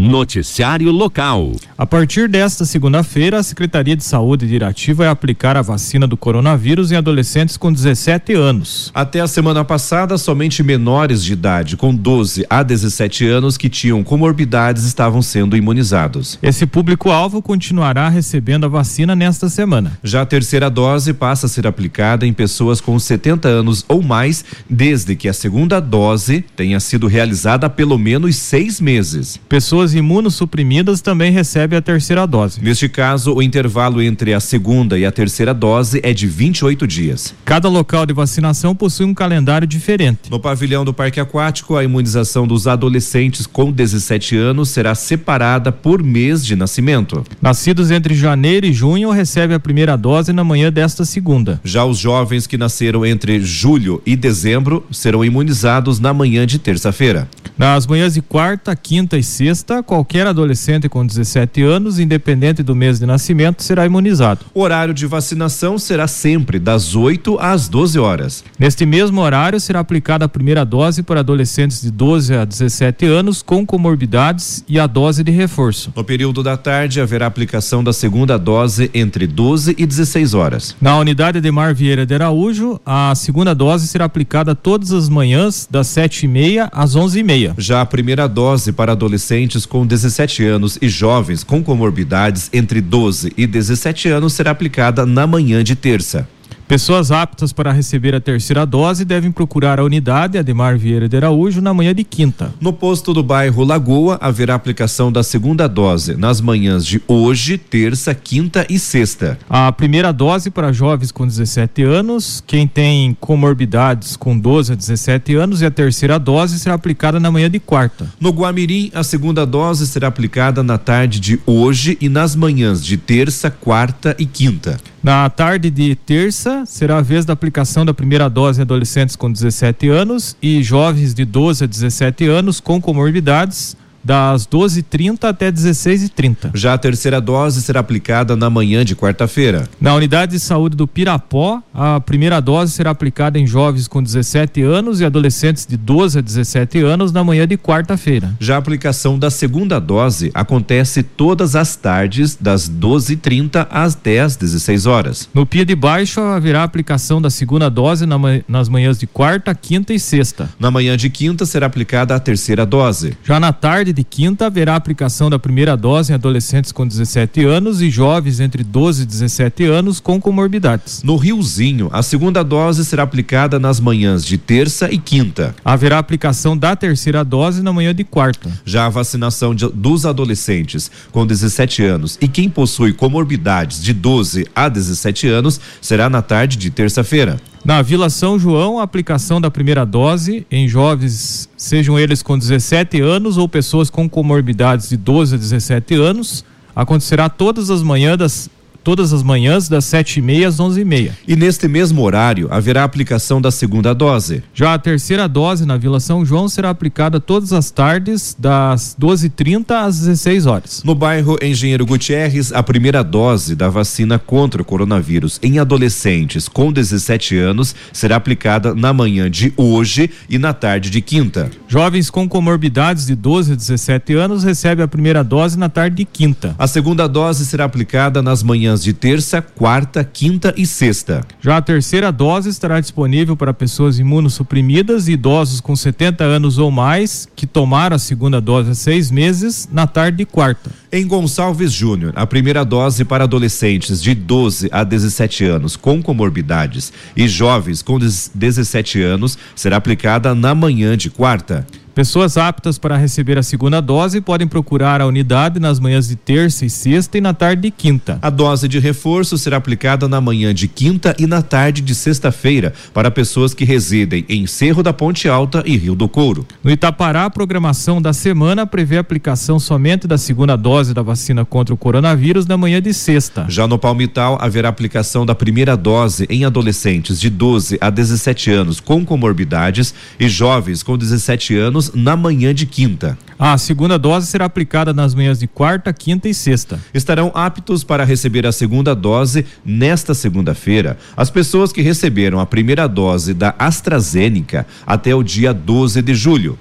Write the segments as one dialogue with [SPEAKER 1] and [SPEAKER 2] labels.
[SPEAKER 1] Noticiário Local.
[SPEAKER 2] A partir desta segunda-feira, a Secretaria de Saúde de Irati vai aplicar a vacina do coronavírus em adolescentes com 17 anos.
[SPEAKER 3] Até a semana passada, somente menores de idade com 12 a 17 anos que tinham comorbidades estavam sendo imunizados.
[SPEAKER 2] Esse público-alvo continuará recebendo a vacina nesta semana.
[SPEAKER 3] Já a terceira dose passa a ser aplicada em pessoas com 70 anos ou mais, desde que a segunda dose tenha sido realizada há pelo menos seis meses.
[SPEAKER 2] Pessoas pessoas imunossuprimidas também recebem a terceira dose.
[SPEAKER 3] Neste caso, o intervalo entre a segunda e a terceira dose é de 28 dias.
[SPEAKER 2] Cada local de vacinação possui um calendário diferente.
[SPEAKER 3] No pavilhão do Parque Aquático, a imunização dos adolescentes com 17 anos será separada por mês de nascimento.
[SPEAKER 2] Nascidos entre janeiro e junho recebem a primeira dose na manhã desta segunda.
[SPEAKER 3] Já os jovens que nasceram entre julho e dezembro serão imunizados na manhã de terça-feira.
[SPEAKER 2] Nas manhãs de quarta, quinta e sexta, qualquer adolescente com 17 anos, independente do mês de nascimento, será imunizado.
[SPEAKER 3] O horário de vacinação será sempre das 8 às 12 horas.
[SPEAKER 2] Neste mesmo horário, será aplicada a primeira dose para adolescentes de 12 a 17 anos com comorbidades e a dose de reforço.
[SPEAKER 3] No período da tarde, haverá aplicação da segunda dose entre 12 e 16 horas.
[SPEAKER 2] Na unidade de Mar Vieira de Araújo, a segunda dose será aplicada todas as manhãs, das 7h30 às 11h30.
[SPEAKER 3] Já a primeira dose para adolescentes com 17 anos e jovens com comorbidades entre 12 e 17 anos será aplicada na manhã de terça.
[SPEAKER 2] Pessoas aptas para receber a terceira dose devem procurar a unidade Ademar Vieira de Araújo na manhã de quinta.
[SPEAKER 3] No posto do bairro Lagoa haverá aplicação da segunda dose nas manhãs de hoje, terça, quinta e sexta.
[SPEAKER 2] A primeira dose para jovens com 17 anos, quem tem comorbidades com 12 a 17 anos e a terceira dose será aplicada na manhã de quarta.
[SPEAKER 3] No Guamirim, a segunda dose será aplicada na tarde de hoje e nas manhãs de terça, quarta e quinta.
[SPEAKER 2] Na tarde de terça, será a vez da aplicação da primeira dose em adolescentes com 17 anos e jovens de 12 a 17 anos com comorbidades das 12h30 até 16h30.
[SPEAKER 3] Já a terceira dose será aplicada na manhã de quarta-feira.
[SPEAKER 2] Na unidade de saúde do Pirapó, a primeira dose será aplicada em jovens com 17 anos e adolescentes de 12 a 17 anos na manhã de quarta-feira.
[SPEAKER 3] Já a aplicação da segunda dose acontece todas as tardes, das 12h30 até as 16 horas.
[SPEAKER 2] No Pia de Baixo haverá aplicação da segunda dose na, nas manhãs de quarta, quinta e sexta.
[SPEAKER 3] Na manhã de quinta será aplicada a terceira dose.
[SPEAKER 2] Já na tarde tarde de quinta haverá aplicação da primeira dose em adolescentes com 17 anos e jovens entre 12 e 17 anos com comorbidades.
[SPEAKER 3] No Riozinho, a segunda dose será aplicada nas manhãs de terça e quinta.
[SPEAKER 2] Haverá aplicação da terceira dose na manhã de quarta.
[SPEAKER 3] Já a vacinação de, dos adolescentes com 17 anos e quem possui comorbidades de 12 a 17 anos será na tarde de terça-feira.
[SPEAKER 2] Na Vila São João, a aplicação da primeira dose em jovens, sejam eles com 17 anos ou pessoas com comorbidades de 12 a 17 anos, acontecerá todas as manhãs das todas as manhãs das sete e meia às onze e meia.
[SPEAKER 3] E neste mesmo horário haverá aplicação da segunda dose.
[SPEAKER 2] Já a terceira dose na Vila São João será aplicada todas as tardes das 12h30 às 16 horas.
[SPEAKER 3] No bairro Engenheiro Gutierrez, a primeira dose da vacina contra o coronavírus em adolescentes com 17 anos será aplicada na manhã de hoje e na tarde de quinta.
[SPEAKER 2] Jovens com comorbidades de 12 a 17 anos recebem a primeira dose na tarde de quinta.
[SPEAKER 3] A segunda dose será aplicada nas manhãs manhãs de terça, quarta, quinta e sexta.
[SPEAKER 2] Já a terceira dose estará disponível para pessoas imunossuprimidas e idosos com 70 anos ou mais que tomaram a segunda dose há seis meses na tarde de quarta.
[SPEAKER 3] Em Gonçalves Júnior, a primeira dose para adolescentes de 12 a 17 anos com comorbidades e jovens com 17 anos será aplicada na manhã de quarta.
[SPEAKER 2] Pessoas aptas para receber a segunda dose podem procurar a unidade nas manhãs de terça e sexta e na tarde de quinta.
[SPEAKER 3] A dose de reforço será aplicada na manhã de quinta e na tarde de sexta-feira para pessoas que residem em Cerro da Ponte Alta e Rio do Couro.
[SPEAKER 2] No Itapará, a programação da semana prevê a aplicação somente da segunda dose da vacina contra o coronavírus na manhã de sexta.
[SPEAKER 3] Já no Palmital, haverá aplicação da primeira dose em adolescentes de 12 a 17 anos com comorbidades e jovens com 17 anos anos na manhã de quinta.
[SPEAKER 2] A segunda dose será aplicada nas manhãs de quarta, quinta e sexta.
[SPEAKER 3] Estarão aptos para receber a segunda dose nesta segunda-feira as pessoas que receberam a primeira dose da AstraZeneca até o dia 12 de julho.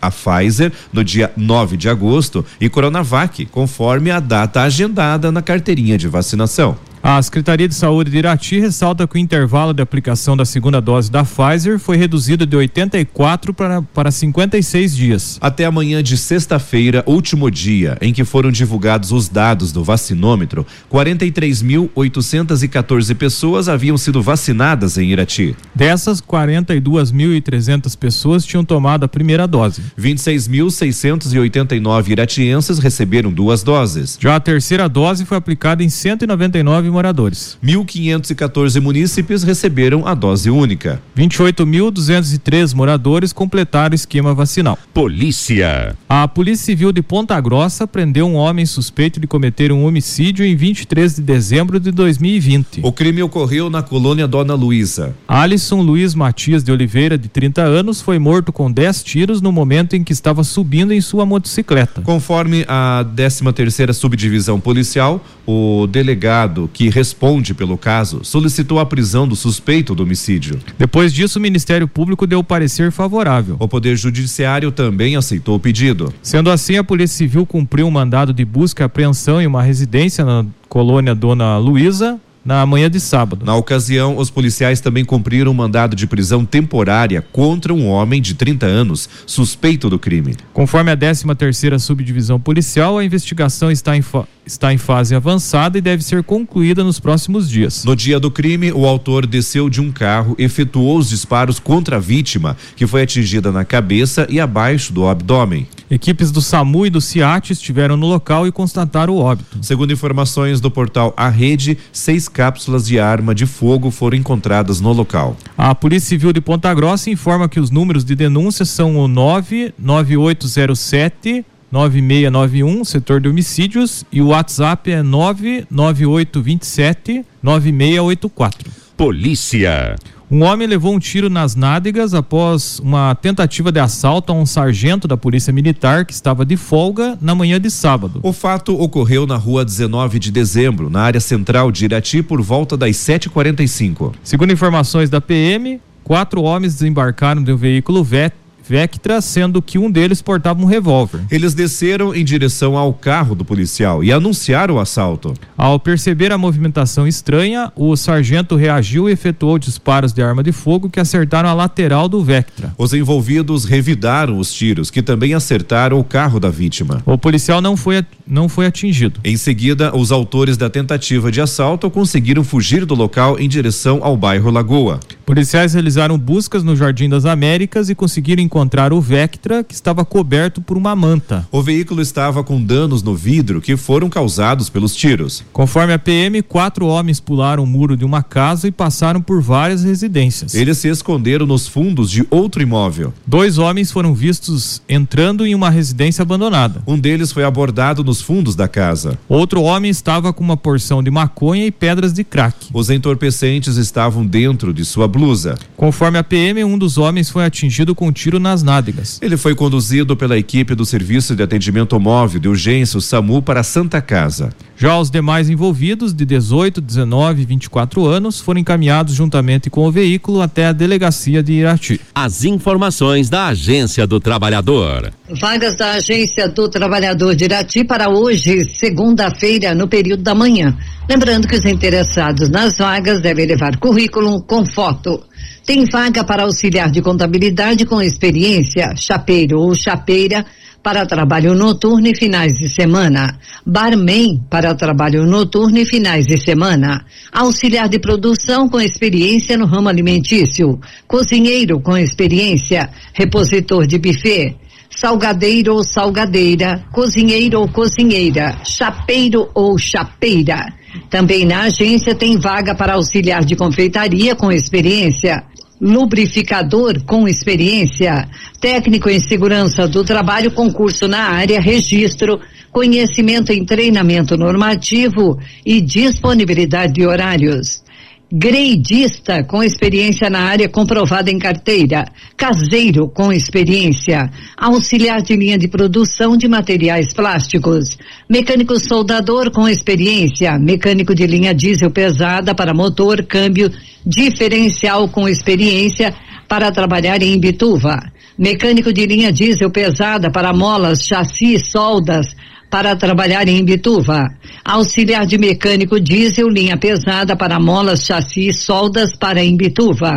[SPEAKER 3] A Pfizer no dia 9 de agosto e Coronavac, conforme a data agendada na carteirinha de vacinação.
[SPEAKER 2] A Secretaria de Saúde de Irati ressalta que o intervalo de aplicação da segunda dose da Pfizer foi reduzido de 84 para, para 56 dias.
[SPEAKER 3] Até amanhã de sexta-feira, último dia em que foram divulgados os dados do vacinômetro, 43.814 pessoas haviam sido vacinadas em Irati.
[SPEAKER 2] Dessas, 42.300 pessoas tinham tomado a primeira dose.
[SPEAKER 3] 26.689 iratienses receberam duas doses.
[SPEAKER 2] Já a terceira dose foi aplicada em 199 moradores.
[SPEAKER 3] 1.514 munícipes receberam a dose única.
[SPEAKER 2] 28.203 moradores completaram o esquema vacinal.
[SPEAKER 1] Polícia.
[SPEAKER 2] A Polícia Civil de Ponta Grossa prendeu um homem suspeito de cometer um homicídio em 23 de dezembro de 2020.
[SPEAKER 3] O crime ocorreu na colônia Dona Luísa.
[SPEAKER 2] Alisson Luiz Matias de Oliveira, de 30 anos, foi morto com 10 tiros no momento em que estava subindo em sua motocicleta.
[SPEAKER 3] Conforme a 13 terceira subdivisão policial, o delegado que responde pelo caso solicitou a prisão do suspeito do homicídio.
[SPEAKER 2] Depois disso, o Ministério Público deu parecer favorável.
[SPEAKER 3] O Poder Judiciário também aceitou o pedido.
[SPEAKER 2] Sendo assim, a Polícia Civil cumpriu um mandado de busca e apreensão em uma residência na colônia Dona Luísa, na manhã de sábado.
[SPEAKER 3] Na ocasião, os policiais também cumpriram um mandado de prisão temporária contra um homem de 30 anos, suspeito do crime.
[SPEAKER 2] Conforme a 13 terceira subdivisão policial, a investigação está em, está em fase avançada e deve ser concluída nos próximos dias.
[SPEAKER 3] No dia do crime, o autor desceu de um carro, efetuou os disparos contra a vítima, que foi atingida na cabeça e abaixo do abdômen.
[SPEAKER 2] Equipes do SAMU e do CIAT estiveram no local e constataram o óbito.
[SPEAKER 3] Segundo informações do portal A Rede, seis cápsulas de arma de fogo foram encontradas no local.
[SPEAKER 2] A Polícia Civil de Ponta Grossa informa que os números de denúncias são o 99807 9691, setor de homicídios, e o WhatsApp é 99827 9684.
[SPEAKER 1] Polícia.
[SPEAKER 2] Um homem levou um tiro nas nádegas após uma tentativa de assalto a um sargento da Polícia Militar que estava de folga na manhã de sábado.
[SPEAKER 3] O fato ocorreu na rua 19 de dezembro, na área central de Irati, por volta das 7h45.
[SPEAKER 2] Segundo informações da PM, quatro homens desembarcaram de um veículo VET Vectra, sendo que um deles portava um revólver.
[SPEAKER 3] Eles desceram em direção ao carro do policial e anunciaram o assalto.
[SPEAKER 2] Ao perceber a movimentação estranha, o sargento reagiu e efetuou disparos de arma de fogo que acertaram a lateral do Vectra.
[SPEAKER 3] Os envolvidos revidaram os tiros, que também acertaram o carro da vítima.
[SPEAKER 2] O policial não foi, não foi atingido.
[SPEAKER 3] Em seguida, os autores da tentativa de assalto conseguiram fugir do local em direção ao bairro Lagoa.
[SPEAKER 2] Policiais realizaram buscas no Jardim das Américas e conseguiram encontrar encontrar o Vectra, que estava coberto por uma manta.
[SPEAKER 3] O veículo estava com danos no vidro que foram causados pelos tiros.
[SPEAKER 2] Conforme a PM, quatro homens pularam o muro de uma casa e passaram por várias residências.
[SPEAKER 3] Eles se esconderam nos fundos de outro imóvel.
[SPEAKER 2] Dois homens foram vistos entrando em uma residência abandonada.
[SPEAKER 3] Um deles foi abordado nos fundos da casa.
[SPEAKER 2] Outro homem estava com uma porção de maconha e pedras de crack.
[SPEAKER 3] Os entorpecentes estavam dentro de sua blusa.
[SPEAKER 2] Conforme a PM, um dos homens foi atingido com um tiro na nas nádegas.
[SPEAKER 3] Ele foi conduzido pela equipe do Serviço de Atendimento Móvel de Urgência, o SAMU, para a Santa Casa.
[SPEAKER 2] Já os demais envolvidos, de 18, 19 e 24 anos, foram encaminhados juntamente com o veículo até a delegacia de Irati.
[SPEAKER 1] As informações da Agência do Trabalhador.
[SPEAKER 4] Vagas da Agência do Trabalhador de Irati para hoje, segunda-feira, no período da manhã. Lembrando que os interessados nas vagas devem levar currículo com foto. Tem vaga para auxiliar de contabilidade com experiência, chapeiro ou chapeira para trabalho noturno e finais de semana, barman para trabalho noturno e finais de semana, auxiliar de produção com experiência no ramo alimentício, cozinheiro com experiência, repositor de buffet, salgadeiro ou salgadeira, cozinheiro ou cozinheira, chapeiro ou chapeira. Também na agência tem vaga para auxiliar de confeitaria com experiência, lubrificador com experiência, técnico em segurança do trabalho, concurso na área, registro, conhecimento em treinamento normativo e disponibilidade de horários. Greidista com experiência na área comprovada em carteira, caseiro com experiência, auxiliar de linha de produção de materiais plásticos, mecânico soldador com experiência, mecânico de linha diesel pesada para motor, câmbio, diferencial com experiência para trabalhar em Bituva. Mecânico de linha diesel pesada para molas, chassi soldas para trabalhar em Bituva. Auxiliar de mecânico diesel, linha pesada para molas, chassi e soldas para Imbituva.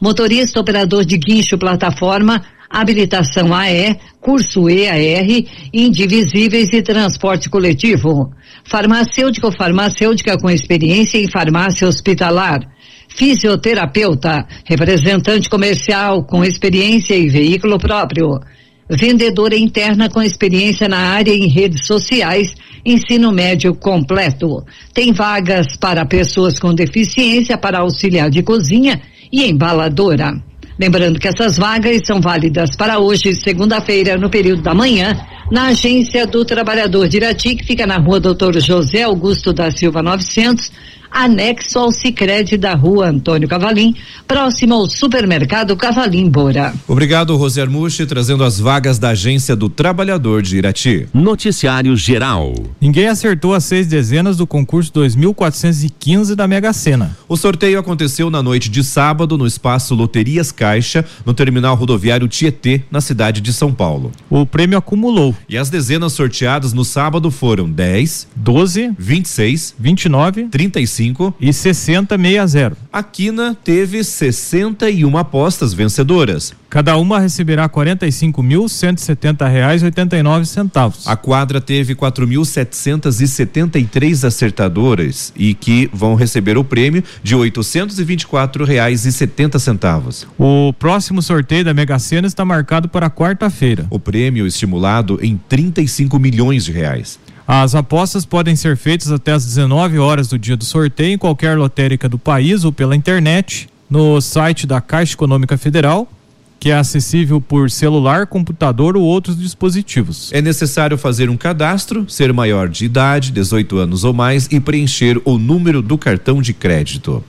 [SPEAKER 4] Motorista operador de guincho plataforma, habilitação AE, curso EAR, indivisíveis e transporte coletivo. Farmacêutico farmacêutica com experiência em farmácia hospitalar. Fisioterapeuta, representante comercial com experiência e veículo próprio vendedora interna com experiência na área em redes sociais, ensino médio completo. Tem vagas para pessoas com deficiência para auxiliar de cozinha e embaladora. Lembrando que essas vagas são válidas para hoje, segunda-feira, no período da manhã, na Agência do Trabalhador de Irati, que fica na rua Doutor José Augusto da Silva 900, anexo ao Sicredi da rua Antônio Cavalim, próximo ao supermercado Cavalim Bora.
[SPEAKER 3] Obrigado, Rosé Armuche, trazendo as vagas da Agência do Trabalhador de Irati.
[SPEAKER 1] Noticiário Geral.
[SPEAKER 2] Ninguém acertou as seis dezenas do concurso 2415 da Mega Sena.
[SPEAKER 3] O sorteio aconteceu na noite de sábado no espaço Loterias Caixa, no terminal rodoviário Tietê, na cidade de São Paulo.
[SPEAKER 2] O prêmio acumulou.
[SPEAKER 3] E as dezenas sorteadas no sábado foram 10,
[SPEAKER 2] 12,
[SPEAKER 3] 26,
[SPEAKER 2] 29,
[SPEAKER 3] 35
[SPEAKER 2] e 6060.
[SPEAKER 3] A Quina teve 61 apostas vencedoras.
[SPEAKER 2] Cada uma receberá R$ 45.170,89.
[SPEAKER 3] A quadra teve 4.773 acertadoras e que vão receber o prêmio de R$ 824,70.
[SPEAKER 2] O próximo sorteio da Mega Sena está marcado para quarta-feira.
[SPEAKER 3] O prêmio estimulado em 35 milhões de reais.
[SPEAKER 2] As apostas podem ser feitas até às 19 horas do dia do sorteio em qualquer lotérica do país ou pela internet, no site da Caixa Econômica Federal, que é acessível por celular, computador ou outros dispositivos.
[SPEAKER 3] É necessário fazer um cadastro, ser maior de idade, 18 anos ou mais e preencher o número do cartão de crédito.